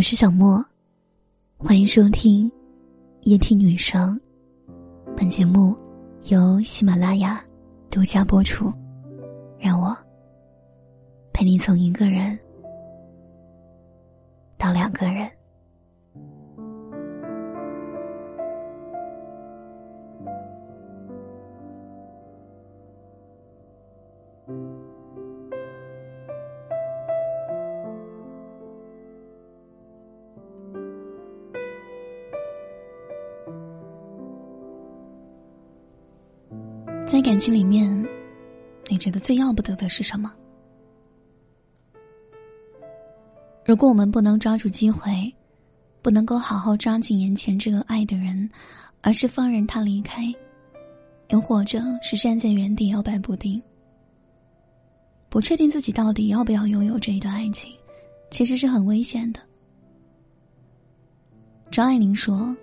我是小莫，欢迎收听夜听女生。本节目由喜马拉雅独家播出。让我陪你从一个人到两个人。在感情里面，你觉得最要不得的是什么？如果我们不能抓住机会，不能够好好抓紧眼前这个爱的人，而是放任他离开，又或者是站在原地摇摆不定，不确定自己到底要不要拥有这一段爱情，其实是很危险的。张爱玲说：“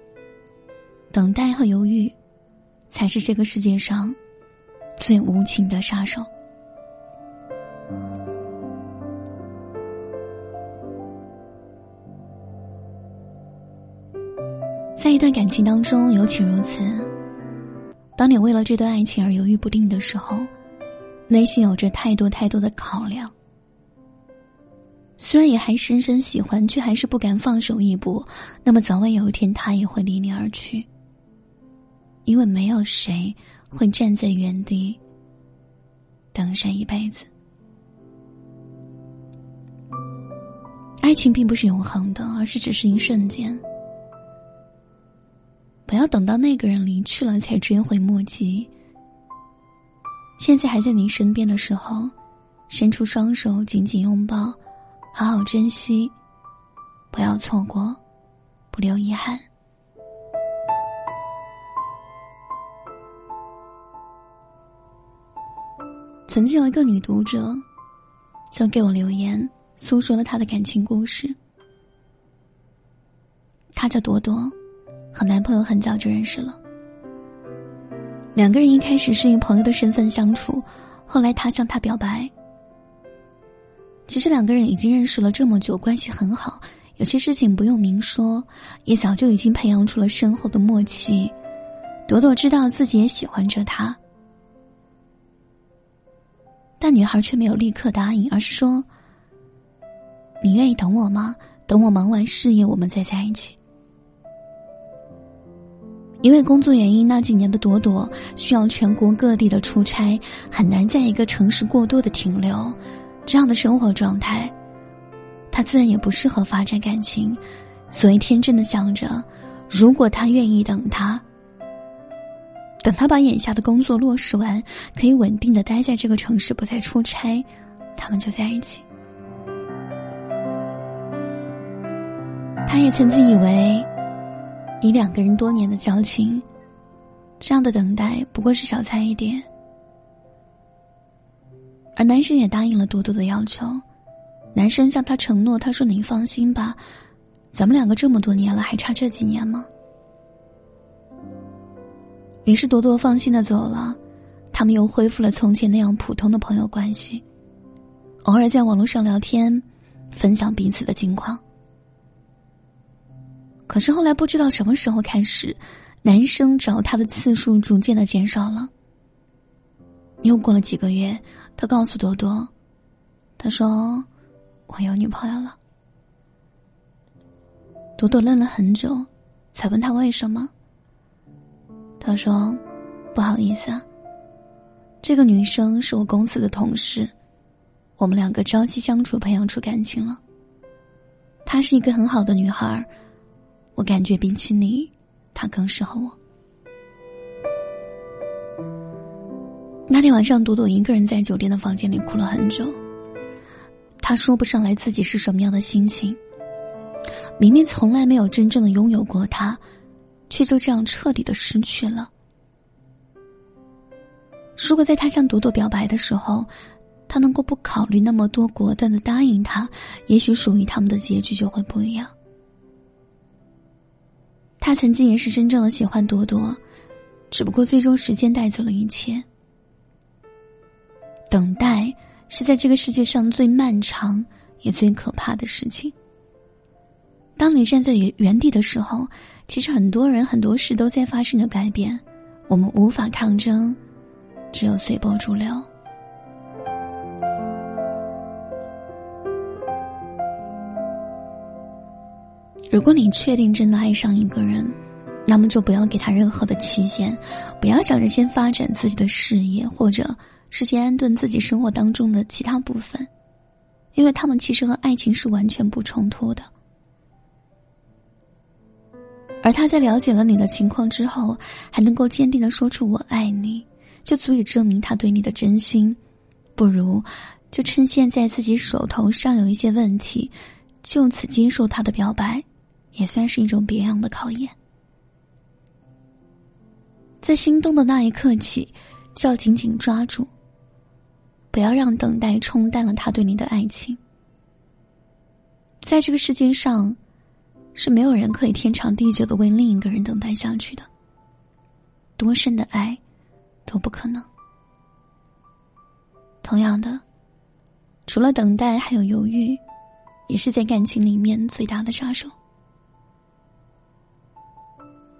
等待和犹豫，才是这个世界上。”最无情的杀手，在一段感情当中尤其如此。当你为了这段爱情而犹豫不定的时候，内心有着太多太多的考量。虽然也还深深喜欢，却还是不敢放手一搏。那么早晚有一天，他也会离你而去。因为没有谁会站在原地等上一辈子。爱情并不是永恒的，而是只是一瞬间。不要等到那个人离去了才追悔莫及。现在还在你身边的时候，伸出双手紧紧拥抱，好好珍惜，不要错过，不留遗憾。曾经有一个女读者，就给我留言，诉说了她的感情故事。她叫朵朵，和男朋友很早就认识了。两个人一开始是以朋友的身份相处，后来他向她表白。其实两个人已经认识了这么久，关系很好，有些事情不用明说，也早就已经培养出了深厚的默契。朵朵知道自己也喜欢着他。但女孩却没有立刻答应，而是说：“你愿意等我吗？等我忙完事业，我们再在一起。”因为工作原因，那几年的朵朵需要全国各地的出差，很难在一个城市过多的停留。这样的生活状态，她自然也不适合发展感情，所以天真的想着，如果他愿意等他。等他把眼下的工作落实完，可以稳定的待在这个城市，不再出差，他们就在一起。他也曾经以为，以两个人多年的交情，这样的等待不过是小菜一碟。而男生也答应了多多的要求，男生向他承诺：“他说你放心吧，咱们两个这么多年了，还差这几年吗？”于是朵朵放心的走了，他们又恢复了从前那样普通的朋友关系，偶尔在网络上聊天，分享彼此的近况。可是后来不知道什么时候开始，男生找她的次数逐渐的减少了。又过了几个月，他告诉朵朵，他说：“我有女朋友了。”朵朵愣了很久，才问他为什么。他说：“不好意思啊，这个女生是我公司的同事，我们两个朝夕相处，培养出感情了。她是一个很好的女孩，我感觉比起你，她更适合我。”那天晚上，朵朵一个人在酒店的房间里哭了很久。她说不上来自己是什么样的心情，明明从来没有真正的拥有过他。却就这样彻底的失去了。如果在他向朵朵表白的时候，他能够不考虑那么多，果断的答应他，也许属于他们的结局就会不一样。他曾经也是真正的喜欢朵朵，只不过最终时间带走了一切。等待是在这个世界上最漫长也最可怕的事情。当你站在原原地的时候，其实很多人很多事都在发生着改变，我们无法抗争，只有随波逐流。如果你确定真的爱上一个人，那么就不要给他任何的期限，不要想着先发展自己的事业，或者是先安顿自己生活当中的其他部分，因为他们其实和爱情是完全不冲突的。而他在了解了你的情况之后，还能够坚定的说出“我爱你”，就足以证明他对你的真心。不如，就趁现在自己手头上有一些问题，就此接受他的表白。也算是一种别样的考验。在心动的那一刻起，就要紧紧抓住，不要让等待冲淡了他对你的爱情。在这个世界上，是没有人可以天长地久的为另一个人等待下去的，多深的爱都不可能。同样的，除了等待，还有犹豫，也是在感情里面最大的杀手。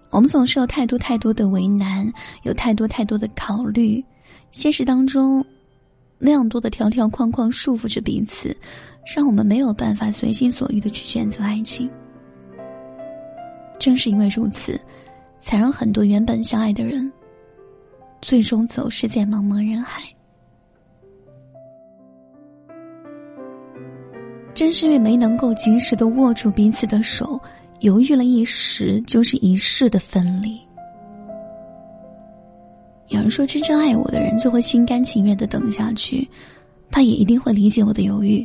我们总是有太多太多的为难，有太多太多的考虑，现实当中那样多的条条框框束缚着彼此，让我们没有办法随心所欲的去选择爱情。正是因为如此，才让很多原本相爱的人，最终走失在茫茫人海。正是因为没能够及时的握住彼此的手。犹豫了一时，就是一世的分离。有人说，真正爱我的人就会心甘情愿的等下去，他也一定会理解我的犹豫。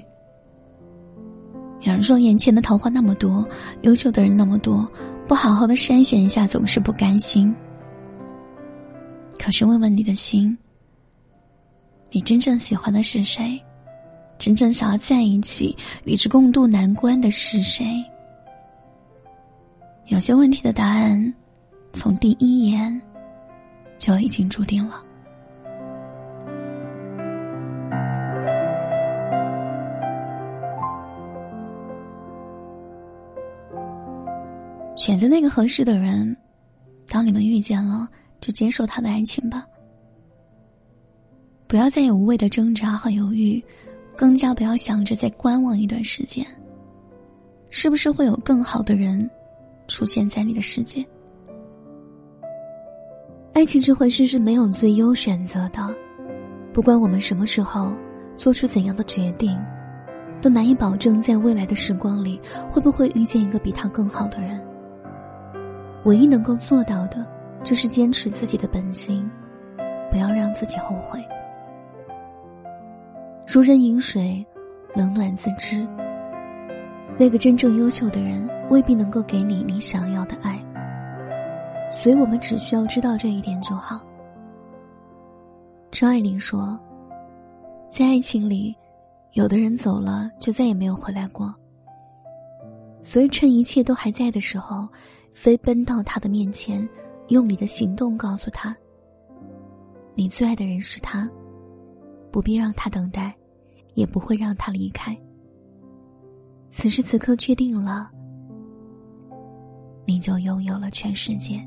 有人说，眼前的桃花那么多，优秀的人那么多，不好好的筛选一下，总是不甘心。可是，问问你的心，你真正喜欢的是谁？真正想要在一起与之共度难关的是谁？有些问题的答案，从第一眼就已经注定了。选择那个合适的人，当你们遇见了，就接受他的爱情吧。不要再有无谓的挣扎和犹豫，更加不要想着再观望一段时间。是不是会有更好的人？出现在你的世界。爱情这回事是没有最优选择的，不管我们什么时候做出怎样的决定，都难以保证在未来的时光里会不会遇见一个比他更好的人。唯一能够做到的，就是坚持自己的本心，不要让自己后悔。如人饮水，冷暖自知。那个真正优秀的人未必能够给你你想要的爱，所以我们只需要知道这一点就好。张爱玲说：“在爱情里，有的人走了就再也没有回来过。所以趁一切都还在的时候，飞奔到他的面前，用你的行动告诉他：你最爱的人是他，不必让他等待，也不会让他离开。”此时此刻确定了，你就拥有了全世界。